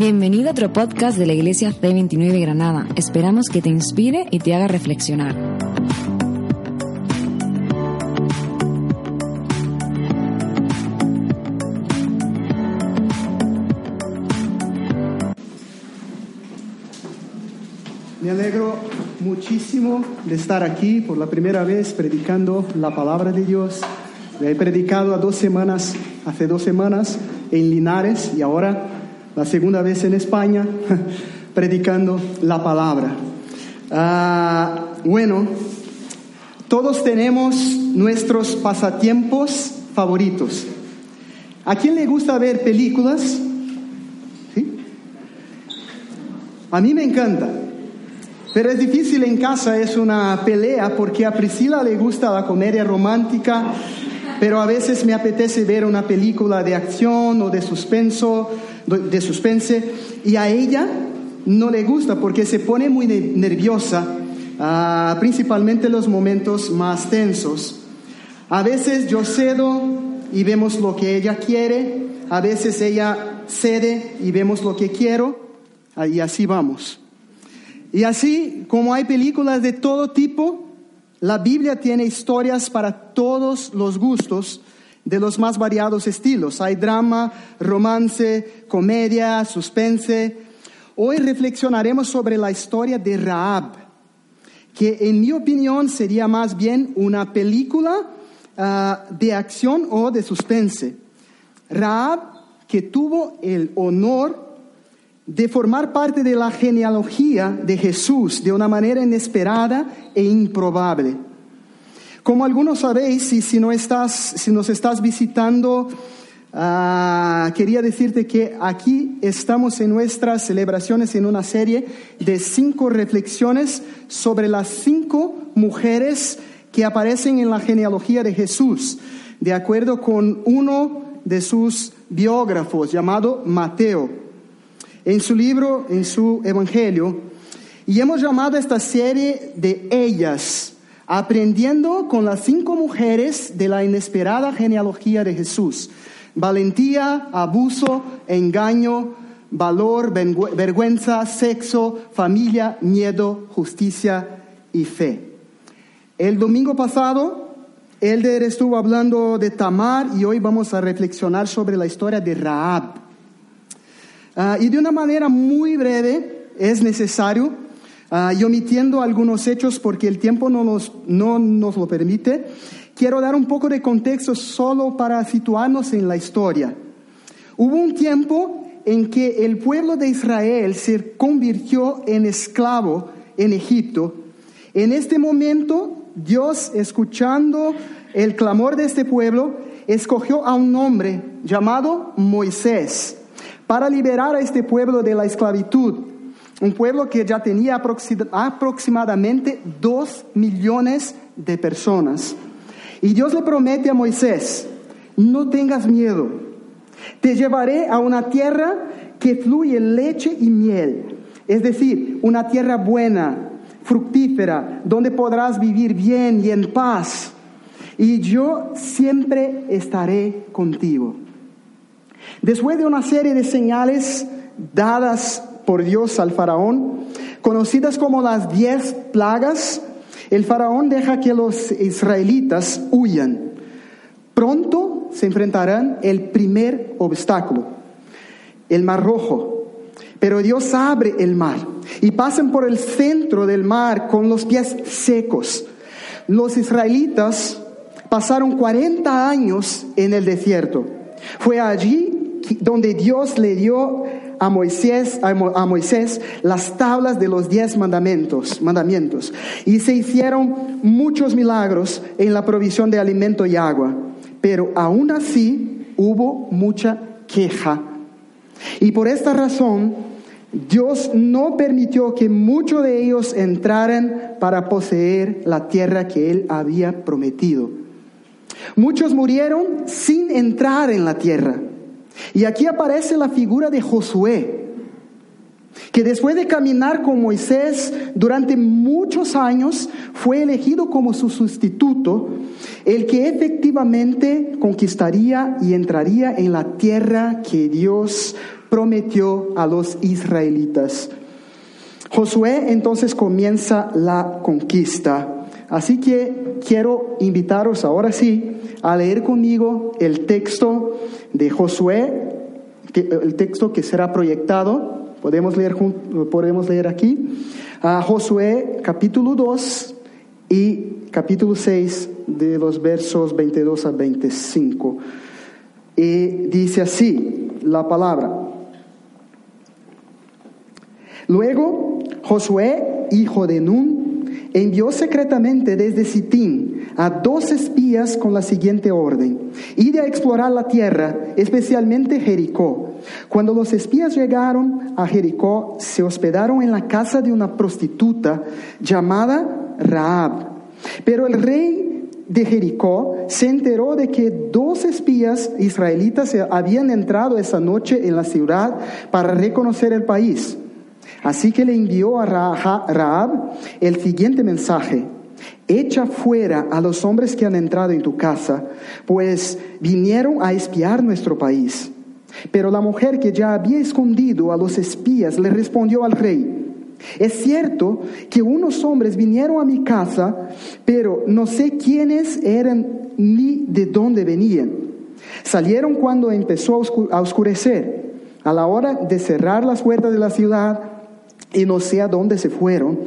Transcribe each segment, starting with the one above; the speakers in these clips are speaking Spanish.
Bienvenido a otro podcast de la Iglesia C29 Granada. Esperamos que te inspire y te haga reflexionar. Me alegro muchísimo de estar aquí por la primera vez predicando la palabra de Dios. He predicado semanas, hace dos semanas en Linares y ahora la segunda vez en España predicando la palabra. Ah, bueno, todos tenemos nuestros pasatiempos favoritos. ¿A quién le gusta ver películas? A mí me encanta. Pero es difícil en casa, es una pelea, porque a Priscila le gusta la comedia romántica, pero a veces me apetece ver una película de acción o de suspenso, de suspense, y a ella no le gusta porque se pone muy nerviosa, uh, principalmente en los momentos más tensos. A veces yo cedo y vemos lo que ella quiere, a veces ella cede y vemos lo que quiero, y así vamos. Y así como hay películas de todo tipo, la Biblia tiene historias para todos los gustos de los más variados estilos. Hay drama, romance, comedia, suspense. Hoy reflexionaremos sobre la historia de Raab, que en mi opinión sería más bien una película uh, de acción o de suspense. Raab, que tuvo el honor de formar parte de la genealogía de Jesús de una manera inesperada e improbable. Como algunos sabéis, si, si, no estás, si nos estás visitando, uh, quería decirte que aquí estamos en nuestras celebraciones en una serie de cinco reflexiones sobre las cinco mujeres que aparecen en la genealogía de Jesús, de acuerdo con uno de sus biógrafos llamado Mateo en su libro, en su evangelio, y hemos llamado esta serie de ellas, aprendiendo con las cinco mujeres de la inesperada genealogía de Jesús. Valentía, abuso, engaño, valor, vergüenza, sexo, familia, miedo, justicia y fe. El domingo pasado, Elder estuvo hablando de Tamar y hoy vamos a reflexionar sobre la historia de Raab. Uh, y de una manera muy breve es necesario, uh, y omitiendo algunos hechos porque el tiempo no nos, no nos lo permite, quiero dar un poco de contexto solo para situarnos en la historia. Hubo un tiempo en que el pueblo de Israel se convirtió en esclavo en Egipto. En este momento, Dios, escuchando el clamor de este pueblo, escogió a un hombre llamado Moisés para liberar a este pueblo de la esclavitud, un pueblo que ya tenía aproximadamente dos millones de personas. Y Dios le promete a Moisés, no tengas miedo, te llevaré a una tierra que fluye leche y miel, es decir, una tierra buena, fructífera, donde podrás vivir bien y en paz. Y yo siempre estaré contigo. Después de una serie de señales dadas por Dios al faraón, conocidas como las diez plagas, el faraón deja que los israelitas huyan. Pronto se enfrentarán el primer obstáculo, el mar rojo. Pero Dios abre el mar y pasan por el centro del mar con los pies secos. Los israelitas pasaron 40 años en el desierto. Fue allí donde Dios le dio a Moisés, a Moisés las tablas de los diez mandamientos, mandamientos. Y se hicieron muchos milagros en la provisión de alimento y agua. Pero aún así hubo mucha queja. Y por esta razón, Dios no permitió que muchos de ellos entraran para poseer la tierra que Él había prometido. Muchos murieron sin entrar en la tierra. Y aquí aparece la figura de Josué, que después de caminar con Moisés durante muchos años, fue elegido como su sustituto, el que efectivamente conquistaría y entraría en la tierra que Dios prometió a los israelitas. Josué entonces comienza la conquista. Así que quiero invitaros ahora sí a leer conmigo el texto de Josué, el texto que será proyectado. Podemos leer, podemos leer aquí. A Josué capítulo 2 y capítulo 6 de los versos 22 a 25. Y dice así la palabra. Luego Josué, hijo de Nun, envió secretamente desde Sitín a dos espías con la siguiente orden. Ir a explorar la tierra, especialmente Jericó. Cuando los espías llegaron a Jericó, se hospedaron en la casa de una prostituta llamada Raab. Pero el rey de Jericó se enteró de que dos espías israelitas habían entrado esa noche en la ciudad para reconocer el país. Así que le envió a Raab el siguiente mensaje. Echa fuera a los hombres que han entrado en tu casa, pues vinieron a espiar nuestro país. Pero la mujer que ya había escondido a los espías le respondió al rey, es cierto que unos hombres vinieron a mi casa, pero no sé quiénes eran ni de dónde venían. Salieron cuando empezó a oscurecer, a la hora de cerrar las puertas de la ciudad, y no sé a dónde se fueron.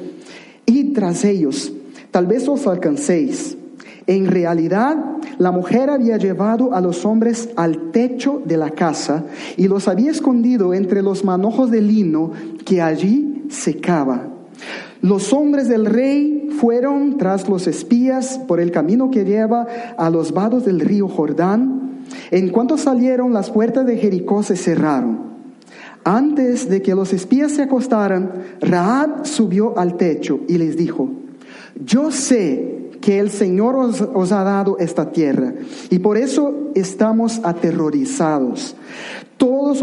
Y tras ellos, tal vez os alcancéis. En realidad, la mujer había llevado a los hombres al techo de la casa y los había escondido entre los manojos de lino que allí secaba. Los hombres del rey fueron tras los espías por el camino que lleva a los vados del río Jordán. En cuanto salieron, las puertas de Jericó se cerraron. Antes de que los espías se acostaran, Raab subió al techo y les dijo, yo sé que el Señor os, os, ha dado esta tierra y por eso estamos aterrorizados. Todos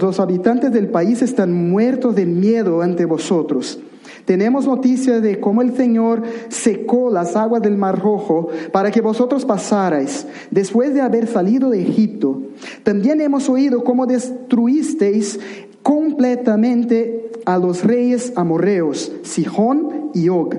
los habitantes del país están muertos de miedo ante vosotros. Tenemos noticia de cómo el Señor secó las aguas del Mar Rojo para que vosotros pasarais después de haber salido de Egipto. También hemos oído cómo destruisteis completamente a los reyes amorreos, Sihón y Og,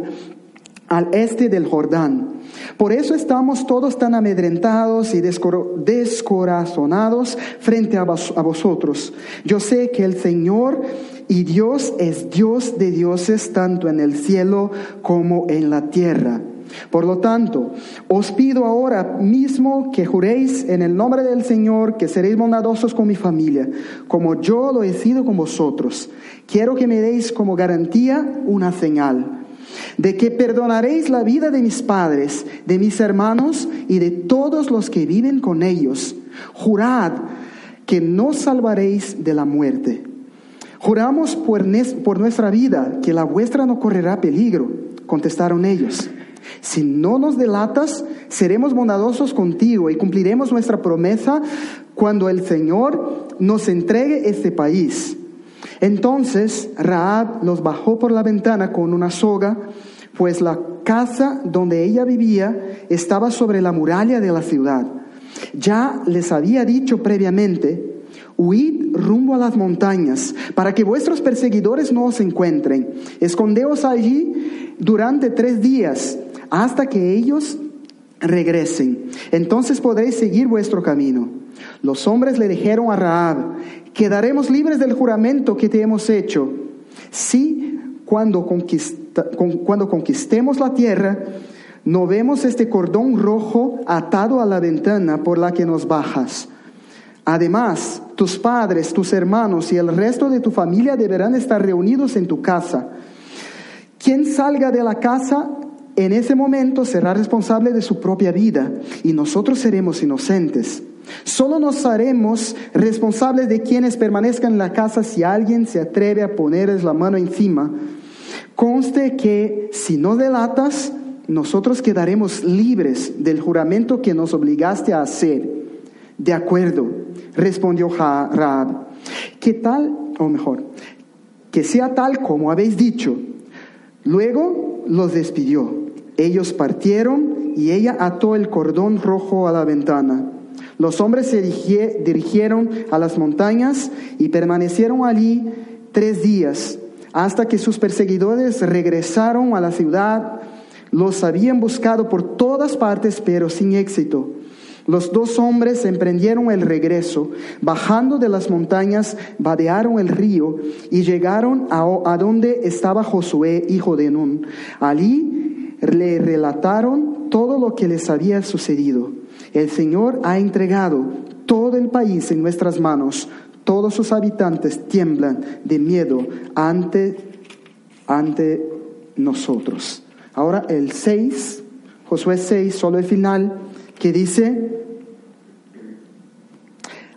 al este del Jordán. Por eso estamos todos tan amedrentados y descorazonados frente a, vosotros. Yo sé que el Señor y Dios es Dios de dioses tanto en el cielo como en la tierra. Por lo tanto, os pido ahora mismo que juréis en el nombre del Señor que seréis bondadosos con mi familia, como yo lo he sido con vosotros. Quiero que me deis como garantía una señal de que perdonaréis la vida de mis padres, de mis hermanos y de todos los que viven con ellos. Jurad que no salvaréis de la muerte. Juramos por, por nuestra vida que la vuestra no correrá peligro, contestaron ellos. Si no nos delatas, seremos bondadosos contigo y cumpliremos nuestra promesa cuando el Señor nos entregue este país. Entonces Raab los bajó por la ventana con una soga, pues la casa donde ella vivía estaba sobre la muralla de la ciudad. Ya les había dicho previamente, huid rumbo a las montañas, para que vuestros perseguidores no os encuentren. Escondeos allí durante tres días, hasta que ellos regresen. Entonces podréis seguir vuestro camino. Los hombres le dijeron a Raab, quedaremos libres del juramento que te hemos hecho. Si cuando, cuando conquistemos la tierra, no vemos este cordón rojo atado a la ventana por la que nos bajas. Además, tus padres, tus hermanos y el resto de tu familia deberán estar reunidos en tu casa. Quien salga de la casa en ese momento será responsable de su propia vida y nosotros seremos inocentes. Solo nos haremos responsables de quienes permanezcan en la casa si alguien se atreve a ponerles la mano encima. Conste que si no delatas, nosotros quedaremos libres del juramento que nos obligaste a hacer. De acuerdo, respondió Raab. ¿Qué tal, o mejor, que sea tal como habéis dicho? Luego los despidió. Ellos partieron y ella ató el cordón rojo a la ventana. Los hombres se dirigieron a las montañas y permanecieron allí tres días, hasta que sus perseguidores regresaron a la ciudad. Los habían buscado por todas partes, pero sin éxito. Los dos hombres emprendieron el regreso, bajando de las montañas, vadearon el río y llegaron a, donde estaba Josué, hijo de Nun. Allí le relataron todo lo que les había sucedido. El Señor ha entregado todo el país en nuestras manos. Todos sus habitantes tiemblan de miedo ante, ante nosotros. Ahora el 6, Josué 6, solo el final, que dice,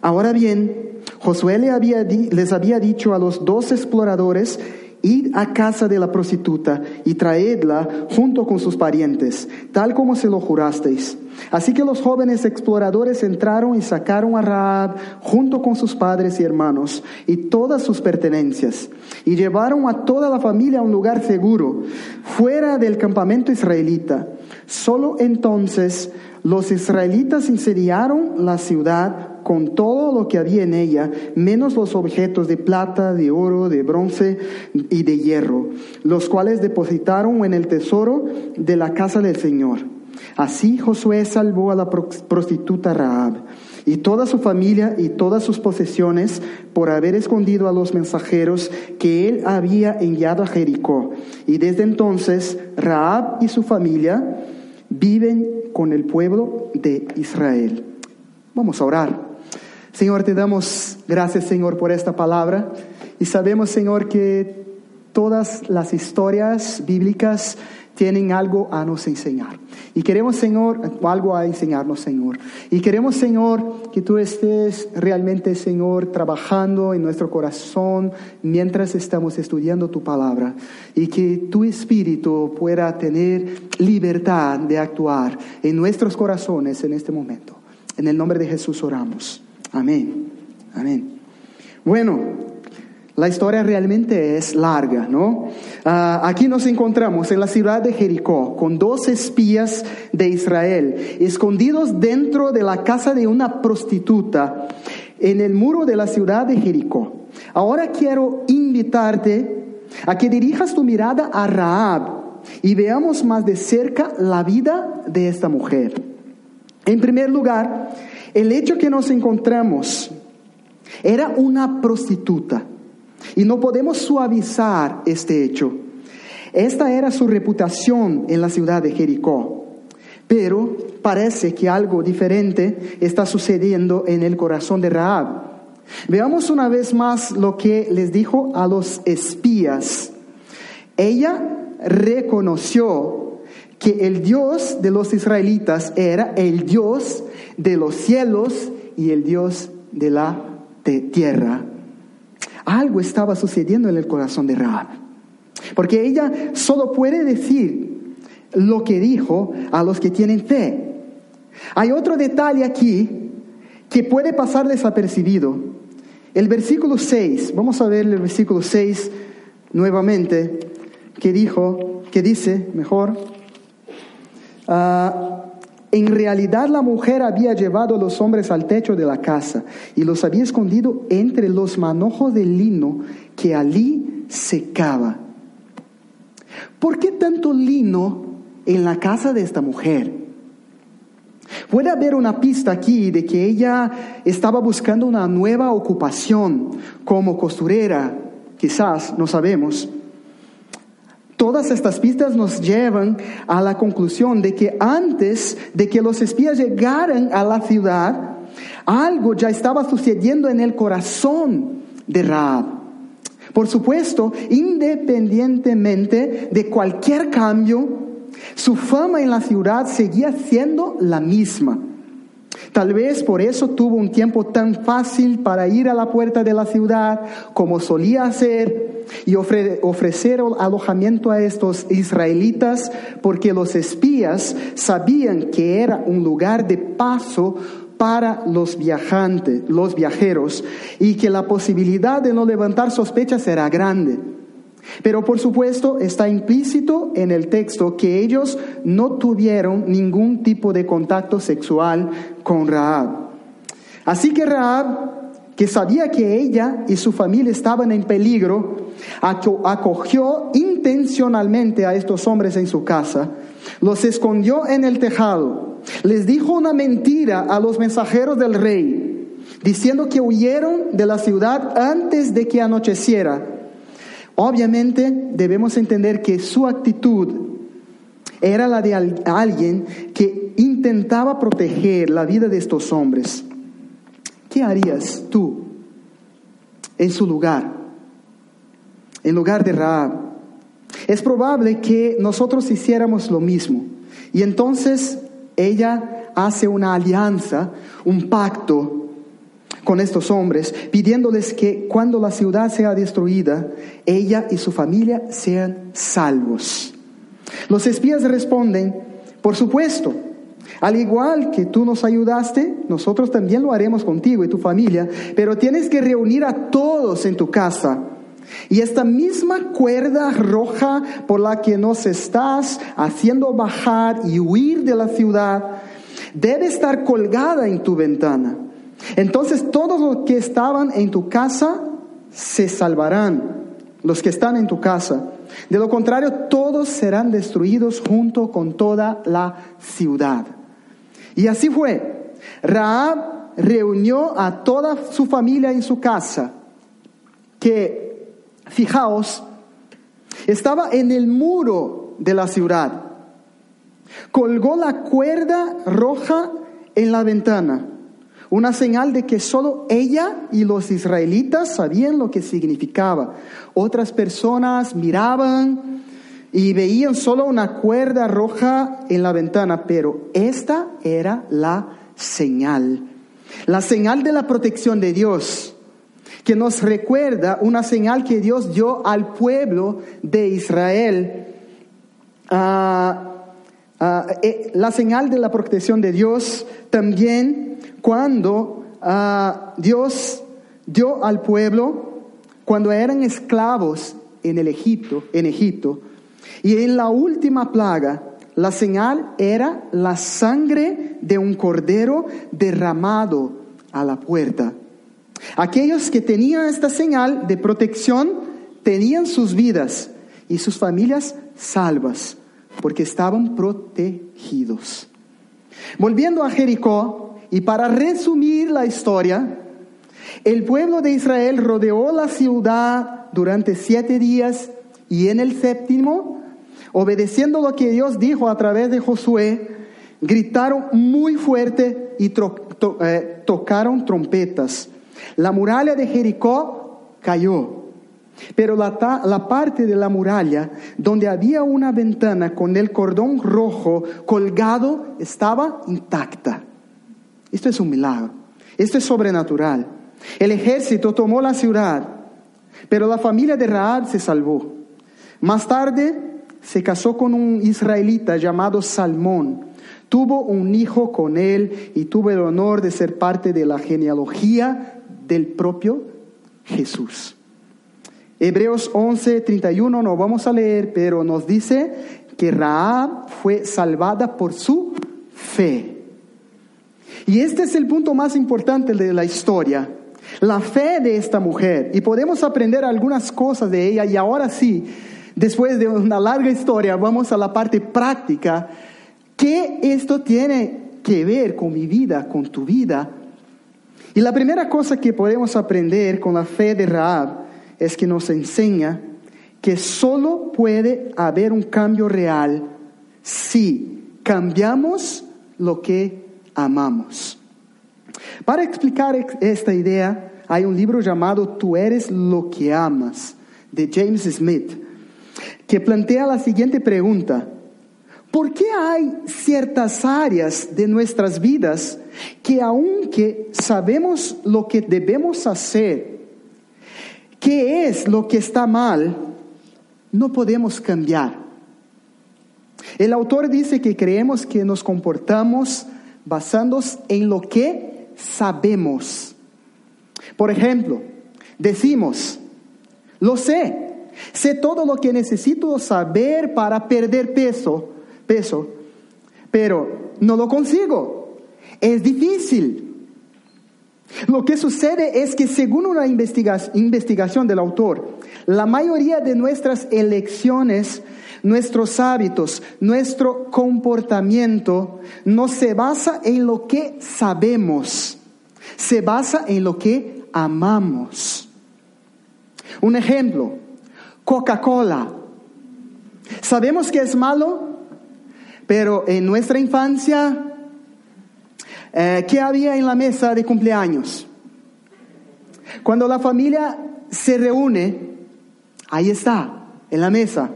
ahora bien, Josué les había dicho a los dos exploradores Id a casa de la prostituta y traedla junto con sus parientes, tal como se lo jurasteis. Así que los jóvenes exploradores entraron y sacaron a Raab junto con sus padres y hermanos y todas sus pertenencias, y llevaron a toda la familia a un lugar seguro, fuera del campamento israelita. Solo entonces los israelitas incendiaron la ciudad con todo lo que había en ella, menos los objetos de plata, de oro, de bronce y de hierro, los cuales depositaron en el tesoro de la casa del Señor. Así Josué salvó a la prostituta Raab y toda su familia y todas sus posesiones por haber escondido a los mensajeros que él había enviado a Jericó. Y desde entonces Raab y su familia viven con el pueblo de Israel. Vamos a orar. Señor, te damos gracias, Señor, por esta palabra. Y sabemos, Señor, que todas las historias bíblicas tienen algo a nos enseñar. Y queremos, Señor, algo a enseñarnos, Señor. Y queremos, Señor, que tú estés realmente, Señor, trabajando en nuestro corazón mientras estamos estudiando tu palabra. Y que tu espíritu pueda tener libertad de actuar en nuestros corazones en este momento. En el nombre de Jesús oramos. Amén. Amén. Bueno, la historia realmente es larga, ¿no? Ah, aquí nos encontramos en la ciudad de Jericó con dos espías de Israel escondidos dentro de la casa de una prostituta en el muro de la ciudad de Jericó. Ahora quiero invitarte a que dirijas tu mirada a Raab y veamos más de cerca la vida de esta mujer. En primer lugar, el hecho que nos encontramos era una prostituta y no podemos suavizar este hecho. Esta era su reputación en la ciudad de Jericó. Pero parece que algo diferente está sucediendo en el corazón de Raab. Veamos una vez más lo que les dijo a los espías. Ella reconoció que el Dios de los israelitas era el Dios de los cielos y el Dios de la tierra. Algo estaba sucediendo en el corazón de Raab. Porque ella solo puede decir lo que dijo a los que tienen fe. Hay otro detalle aquí que puede pasar desapercibido. El versículo 6, vamos a ver el versículo 6 nuevamente, que dijo, que dice, mejor, uh, en realidad la mujer había llevado a los hombres al techo de la casa y los había escondido entre los manojos de lino que allí secaba. ¿Por qué tanto lino en la casa de esta mujer? Puede haber una pista aquí de que ella estaba buscando una nueva ocupación como costurera, quizás, no sabemos. Todas estas pistas nos llevan a la conclusión de que antes de que los espías llegaran a la ciudad, algo ya estaba sucediendo en el corazón de Raab. Por supuesto, independientemente de cualquier cambio, su fama en la ciudad seguía siendo la misma. Tal vez por eso tuvo un tiempo tan fácil para ir a la puerta de la ciudad como solía hacer y ofrecer alojamiento a estos israelitas porque los espías sabían que era un lugar de paso para los viajantes, los viajeros, y que la posibilidad de no levantar sospechas era grande. Pero por supuesto está implícito en el texto que ellos no tuvieron ningún tipo de contacto sexual con Raab. Así que Raab, que sabía que ella y su familia estaban en peligro, acogió intencionalmente a estos hombres en su casa, los escondió en el tejado, les dijo una mentira a los mensajeros del rey, diciendo que huyeron de la ciudad antes de que anocheciera. Obviamente debemos entender que su actitud era la de alguien que intentaba proteger la vida de estos hombres. ¿Qué harías tú en su lugar? En lugar de Raab. Es probable que nosotros hiciéramos lo mismo. Y entonces ella hace una alianza, un pacto con estos hombres, pidiéndoles que cuando la ciudad sea destruida, ella y su familia sean salvos. Los espías responden, por supuesto, al igual que tú nos ayudaste, nosotros también lo haremos contigo y tu familia, pero tienes que reunir a todos en tu casa. Y esta misma cuerda roja por la que nos estás haciendo bajar y huir de la ciudad, debe estar colgada en tu ventana. Entonces todos los que estaban en tu casa se salvarán, los que están en tu casa. De lo contrario, todos serán destruidos junto con toda la ciudad. Y así fue. Raab reunió a toda su familia en su casa, que, fijaos, estaba en el muro de la ciudad. Colgó la cuerda roja en la ventana, una señal de que solo ella y los israelitas sabían lo que significaba. Otras personas miraban, y veían solo una cuerda roja en la ventana, pero esta era la señal, la señal de la protección de Dios, que nos recuerda una señal que Dios dio al pueblo de Israel. Ah, ah, eh, la señal de la protección de Dios también cuando ah, Dios dio al pueblo, cuando eran esclavos en el Egipto, en Egipto, y en la última plaga, la señal era la sangre de un cordero derramado a la puerta. Aquellos que tenían esta señal de protección tenían sus vidas y sus familias salvas porque estaban protegidos. Volviendo a Jericó, y para resumir la historia, el pueblo de Israel rodeó la ciudad durante siete días y en el séptimo obedeciendo lo que Dios dijo a través de Josué, gritaron muy fuerte y eh, tocaron trompetas. La muralla de Jericó cayó, pero la, la parte de la muralla donde había una ventana con el cordón rojo colgado estaba intacta. Esto es un milagro, esto es sobrenatural. El ejército tomó la ciudad, pero la familia de Raab se salvó. Más tarde, se casó con un israelita llamado Salmón. Tuvo un hijo con él y tuvo el honor de ser parte de la genealogía del propio Jesús. Hebreos 11, 31 no vamos a leer, pero nos dice que Raab fue salvada por su fe. Y este es el punto más importante de la historia, la fe de esta mujer. Y podemos aprender algunas cosas de ella y ahora sí, Después de una larga historia, vamos a la parte práctica. ¿Qué esto tiene que ver con mi vida, con tu vida? Y la primera cosa que podemos aprender con la fe de Raab es que nos enseña que solo puede haber un cambio real si cambiamos lo que amamos. Para explicar esta idea, hay un libro llamado Tú eres lo que amas, de James Smith que plantea la siguiente pregunta. ¿Por qué hay ciertas áreas de nuestras vidas que aunque sabemos lo que debemos hacer, qué es lo que está mal, no podemos cambiar? El autor dice que creemos que nos comportamos basándonos en lo que sabemos. Por ejemplo, decimos, lo sé, Sé todo lo que necesito saber para perder peso, peso, pero no lo consigo. Es difícil. Lo que sucede es que según una investigación del autor, la mayoría de nuestras elecciones, nuestros hábitos, nuestro comportamiento no se basa en lo que sabemos, se basa en lo que amamos. Un ejemplo, Coca-Cola. Sabemos que es malo, pero en nuestra infancia eh, ¿Qué había en la mesa de cumpleaños? Cuando la familia se reúne, ahí está, en la mesa.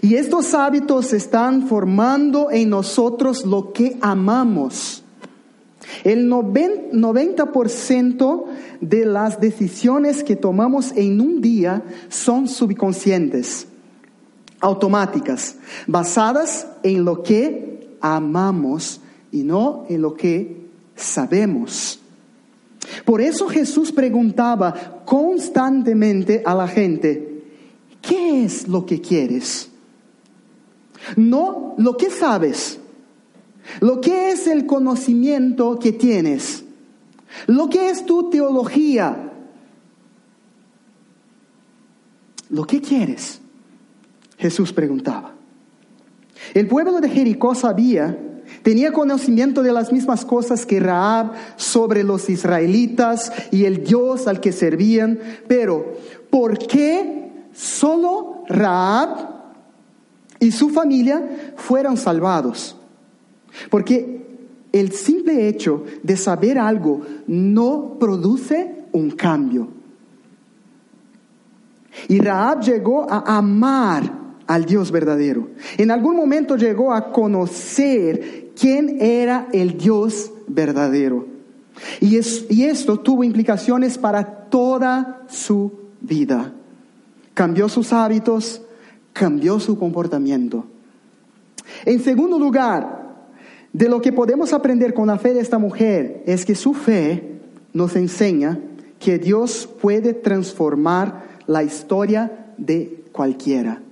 Y estos hábitos están formando en nosotros lo que amamos. El 90% de las decisiones que tomamos en un día son subconscientes, automáticas, basadas en lo que amamos y no en lo que sabemos. Por eso Jesús preguntaba constantemente a la gente, ¿qué es lo que quieres? No lo que sabes, lo que es el conocimiento que tienes, lo que es tu teología, lo que quieres. Jesús preguntaba. El pueblo de Jericó sabía, tenía conocimiento de las mismas cosas que Raab sobre los israelitas y el Dios al que servían, pero ¿por qué solo Raab y su familia fueron salvados? Porque el simple hecho de saber algo no produce un cambio. Y Raab llegó a amar al Dios verdadero. En algún momento llegó a conocer quién era el Dios verdadero. Y, y esto tuvo implicaciones para toda su vida. Cambió sus hábitos, cambió su comportamiento. En segundo lugar, de lo que podemos aprender con la fe de esta mujer es que su fe nos enseña que Dios puede transformar la historia de cualquiera.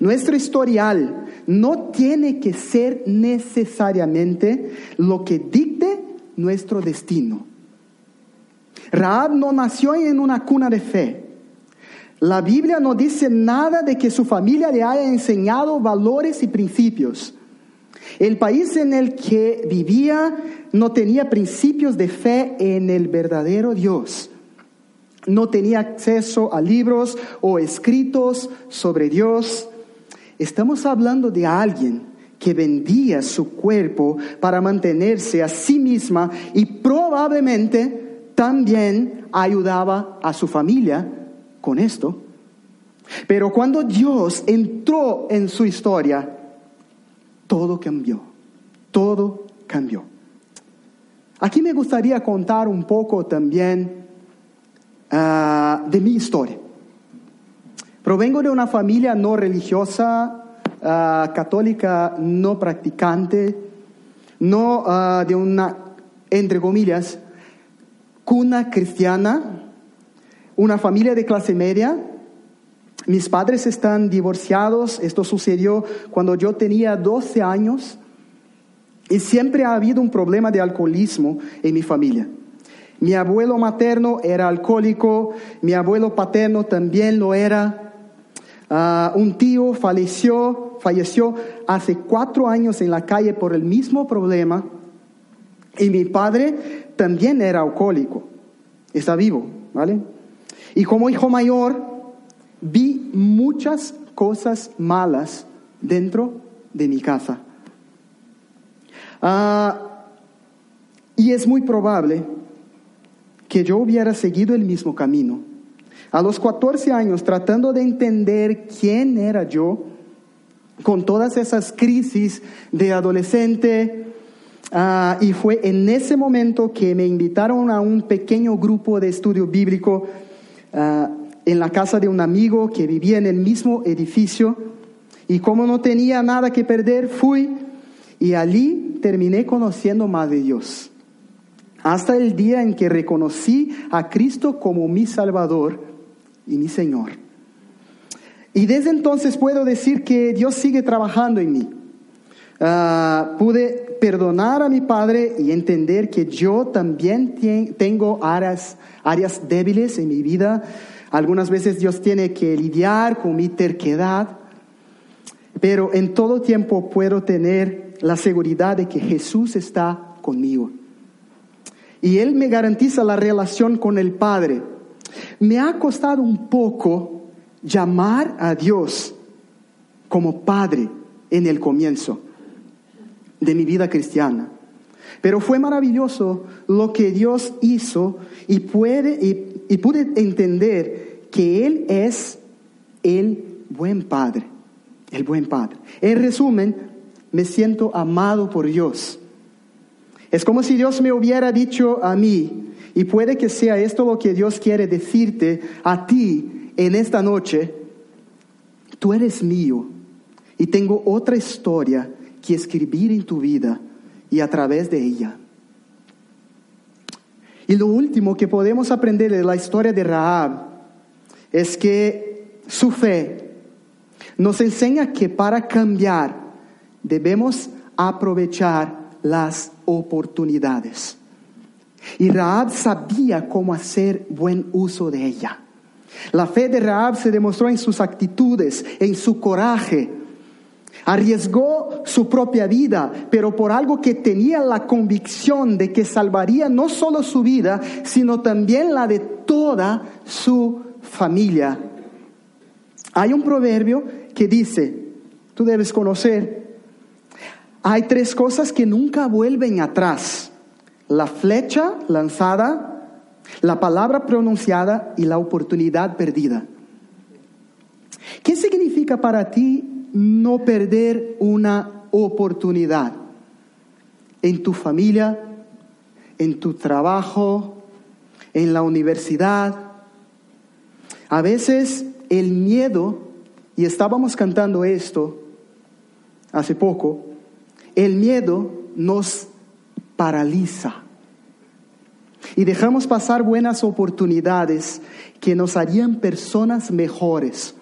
Nuestro historial no tiene que ser necesariamente lo que dicte nuestro destino. Raab no nació en una cuna de fe. La Biblia no dice nada de que su familia le haya enseñado valores y principios. El país en el que vivía no tenía principios de fe en el verdadero Dios no tenía acceso a libros o escritos sobre Dios. Estamos hablando de alguien que vendía su cuerpo para mantenerse a sí misma y probablemente también ayudaba a su familia con esto. Pero cuando Dios entró en su historia, todo cambió, todo cambió. Aquí me gustaría contar un poco también Ah, de mi historia. Provengo de una familia no religiosa, ah, católica no practicante, no ah, de una, entre comillas, cuna cristiana, una familia de clase media. Mis padres están divorciados, esto sucedió cuando yo tenía 12 años y siempre ha habido un problema de alcoholismo en mi familia. Mi abuelo materno era alcohólico, mi abuelo paterno también lo era. Ah, un tío falleció, falleció hace cuatro años en la calle por el mismo problema. Y mi padre también era alcohólico. Está vivo, ¿vale? Y como hijo mayor, vi muchas cosas malas dentro de mi casa. Ah, y es muy probable que yo hubiera seguido el mismo camino. A los 14 años, tratando de entender quién era yo, con todas esas crisis de adolescente, ah, y fue en ese momento que me invitaron a un pequeño grupo de estudio bíblico ah, en la casa de un amigo que vivía en el mismo edificio, y como no tenía nada que perder, fui y allí terminé conociendo más de Dios hasta el día en que reconocí a Cristo como mi Salvador y mi Señor. Y desde entonces puedo decir que Dios sigue trabajando en mí. Ah, pude perdonar a mi padre y entender que yo también tengo áreas, áreas débiles en mi vida. Algunas veces Dios tiene que lidiar con mi terquedad, pero en todo tiempo puedo tener la seguridad de que Jesús está conmigo. Y Él me garantiza la relación con el Padre. Me ha costado un poco llamar a Dios como Padre en el comienzo de mi vida cristiana. Pero fue maravilloso lo que Dios hizo y, puede, pude entender que Él es el buen Padre, el buen Padre. En resumen, me siento amado por Dios. Es como si Dios me hubiera dicho a mí, y puede que sea esto lo que Dios quiere decirte a ti en esta noche, tú eres mío y tengo otra historia que escribir en tu vida y a través de ella. Y lo último que podemos aprender de la historia de Rahab es que su fe nos enseña que para cambiar debemos aprovechar las oportunidades. Y Rahab sabía cómo hacer buen uso de ella. La fe de Rahab se demostró en sus actitudes, en su coraje. Arriesgó su propia vida, pero por algo que tenía la convicción de que salvaría no solo su vida, sino también la de toda su familia. Hay un proverbio que dice, tú debes conocer, hay tres cosas que nunca vuelven atrás. La flecha lanzada, la palabra pronunciada y la oportunidad perdida. ¿Qué significa para ti no perder una oportunidad en tu familia, en tu trabajo, en la universidad? A veces el miedo, y estábamos cantando esto hace poco, el miedo nos paraliza y dejamos pasar buenas oportunidades que nos harían personas mejores.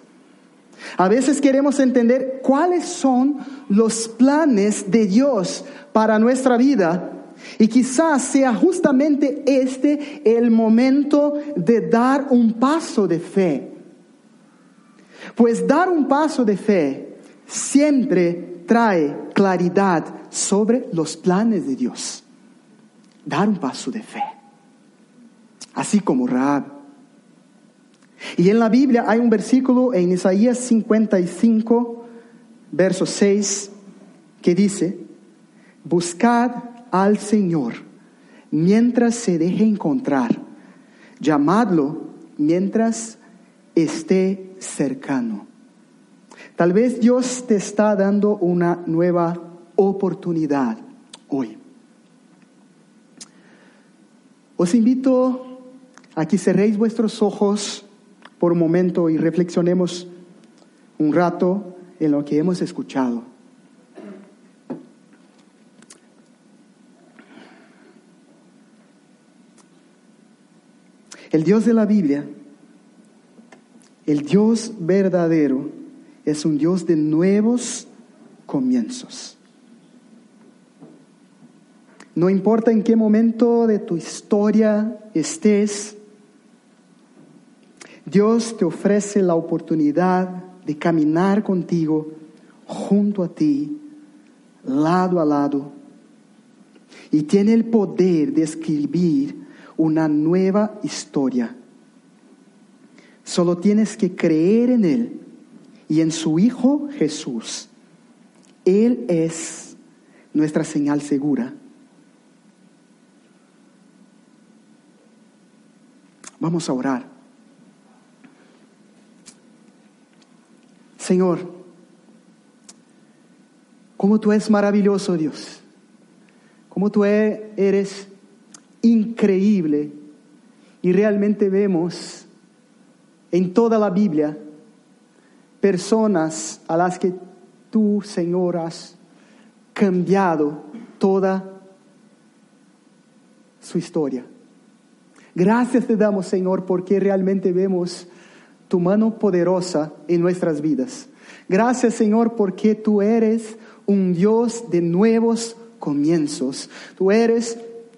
A veces queremos entender cuáles son los planes de Dios para nuestra vida y quizás sea justamente este el momento de dar un paso de fe. Pues dar un paso de fe siempre trae claridad sobre los planes de Dios. Dar un paso de fe. Así como Raab. Y en la Biblia hay un versículo en Isaías 55, verso 6, que dice, buscad al Señor mientras se deje encontrar, llamadlo mientras esté cercano. Tal vez Dios te está dando una nueva oportunidad hoy. Os invito a que cerréis vuestros ojos por un momento y reflexionemos un rato en lo que hemos escuchado. El Dios de la Biblia, el Dios verdadero, es un Dios de nuevos comienzos. No importa en qué momento de tu historia estés, Dios te ofrece la oportunidad de caminar contigo, junto a ti, lado a lado, y tiene el poder de escribir una nueva historia. Solo tienes que creer en Él y en su Hijo Jesús. Él es nuestra señal segura. Vamos a orar. Señor, como tú eres maravilloso, Dios. Como tú eres increíble. Y realmente vemos en toda la Biblia personas a las que tú, Señor, has cambiado toda su historia. Gracias te damos, Señor, porque realmente vemos tu mano poderosa en nuestras vidas. Gracias, Señor, porque tú eres un Dios de nuevos comienzos. Tú eres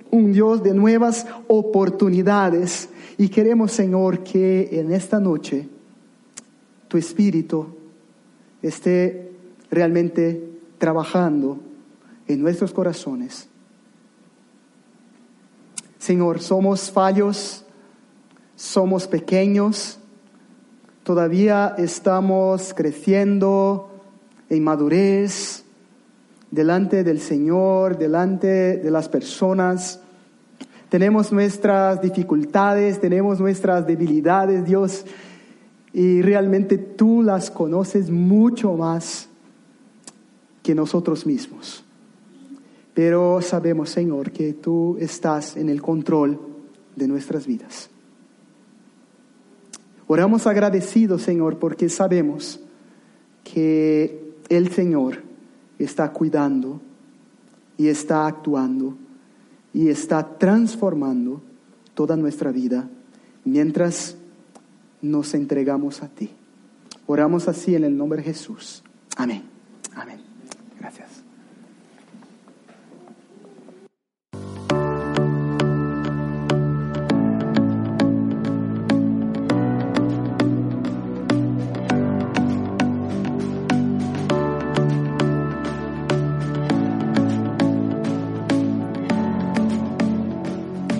un Dios de nuevas oportunidades. Y queremos, Señor, que en esta noche tu Espíritu esté realmente trabajando en nuestros corazones. Señor, somos fallos, somos pequeños, todavía estamos creciendo en madurez delante del Señor, delante de las personas. Tenemos nuestras dificultades, tenemos nuestras debilidades, Dios, y realmente tú las conoces mucho más que nosotros mismos. Pero sabemos, Señor, que tú estás en el control de nuestras vidas. Oramos agradecidos, Señor, porque sabemos que el Señor está cuidando y está actuando y está transformando toda nuestra vida mientras nos entregamos a ti. Oramos así en el nombre de Jesús. Amén. Amén. Gracias.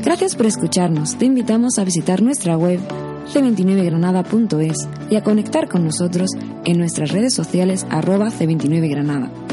Gracias por escucharnos. Te invitamos a visitar nuestra web c29granada.es y a conectar con nosotros en nuestras redes sociales arroba c29granada.